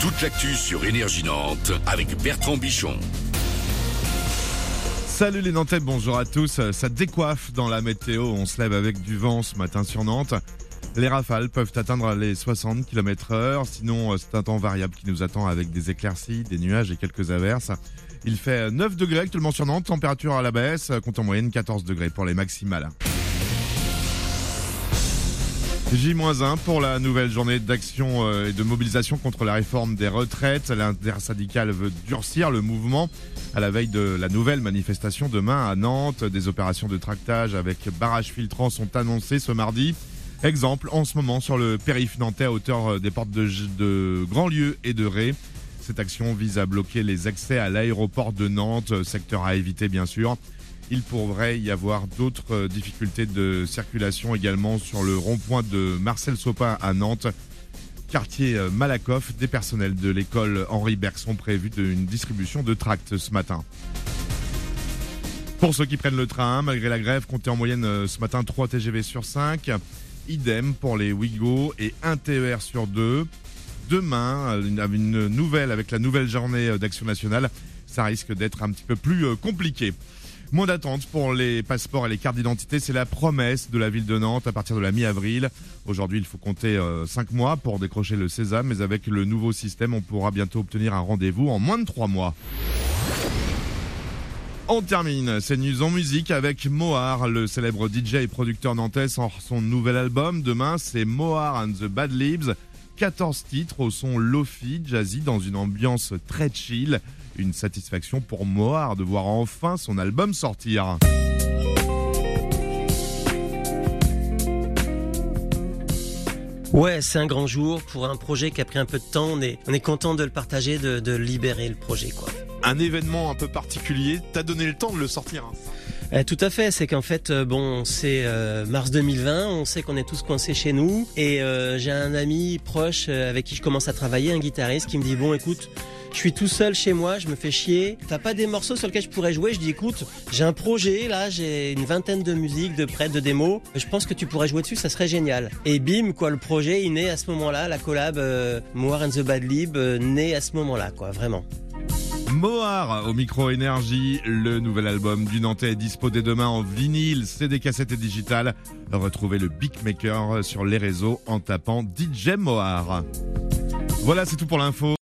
toute l'actu sur Énergie Nantes avec Bertrand Bichon. Salut les Nantais, bonjour à tous. Ça décoiffe dans la météo. On se lève avec du vent ce matin sur Nantes. Les rafales peuvent atteindre les 60 km heure. Sinon, c'est un temps variable qui nous attend avec des éclaircies, des nuages et quelques averses. Il fait 9 degrés actuellement sur Nantes, température à la baisse, compte en moyenne 14 degrés pour les maximales. J-1 pour la nouvelle journée d'action euh, et de mobilisation contre la réforme des retraites. L'intersyndicale veut durcir le mouvement à la veille de la nouvelle manifestation demain à Nantes. Des opérations de tractage avec barrages filtrants sont annoncées ce mardi. Exemple en ce moment sur le périph' nantais à hauteur euh, des portes de, de Grandlieu et de Ré. Cette action vise à bloquer les accès à l'aéroport de Nantes, secteur à éviter bien sûr. Il pourrait y avoir d'autres euh, difficultés de circulation également sur le rond-point de Marcel Sopin à Nantes. Quartier euh, Malakoff, des personnels de l'école Henri Bergson prévu d'une distribution de tracts ce matin. Pour ceux qui prennent le train, malgré la grève, comptez en moyenne euh, ce matin 3 TGV sur 5. Idem pour les Ouigo et 1 TER sur 2. Demain, une nouvelle avec la nouvelle journée d'action nationale, ça risque d'être un petit peu plus compliqué. Moins d'attente pour les passeports et les cartes d'identité, c'est la promesse de la ville de Nantes à partir de la mi-avril. Aujourd'hui, il faut compter 5 euh, mois pour décrocher le sésame, mais avec le nouveau système, on pourra bientôt obtenir un rendez-vous en moins de 3 mois. On termine ces news en musique avec Mohar, le célèbre DJ et producteur nantais sort son nouvel album. Demain, c'est Mohar and the Bad Libs. 14 titres au son lofi, jazzy, dans une ambiance très chill. Une satisfaction pour Mohar de voir enfin son album sortir. Ouais, c'est un grand jour pour un projet qui a pris un peu de temps. On est, on est content de le partager, de, libérer le projet, quoi. Un événement un peu particulier, t'as donné le temps de le sortir. Hein. Euh, tout à fait, c'est qu'en fait, euh, bon, c'est euh, mars 2020, on sait qu'on est tous coincés chez nous, et j'ai un ami proche avec qui je commence à travailler, un guitariste, qui me dit bon, écoute, je suis tout seul chez moi, je me fais chier. T'as pas des morceaux sur lesquels je pourrais jouer? Je dis écoute, j'ai un projet là, j'ai une vingtaine de musiques, de prêts, de démos. Je pense que tu pourrais jouer dessus, ça serait génial. Et bim, quoi, le projet il naît à ce moment-là, la collab euh, Moore and the Bad Lib euh, naît à ce moment-là, quoi, vraiment. Mohar au micro énergie, le nouvel album du Nantais est dispo dès demain en vinyle, CD, cassette et digital. Retrouvez le Big Maker sur les réseaux en tapant DJ Mohar. Voilà, c'est tout pour l'info.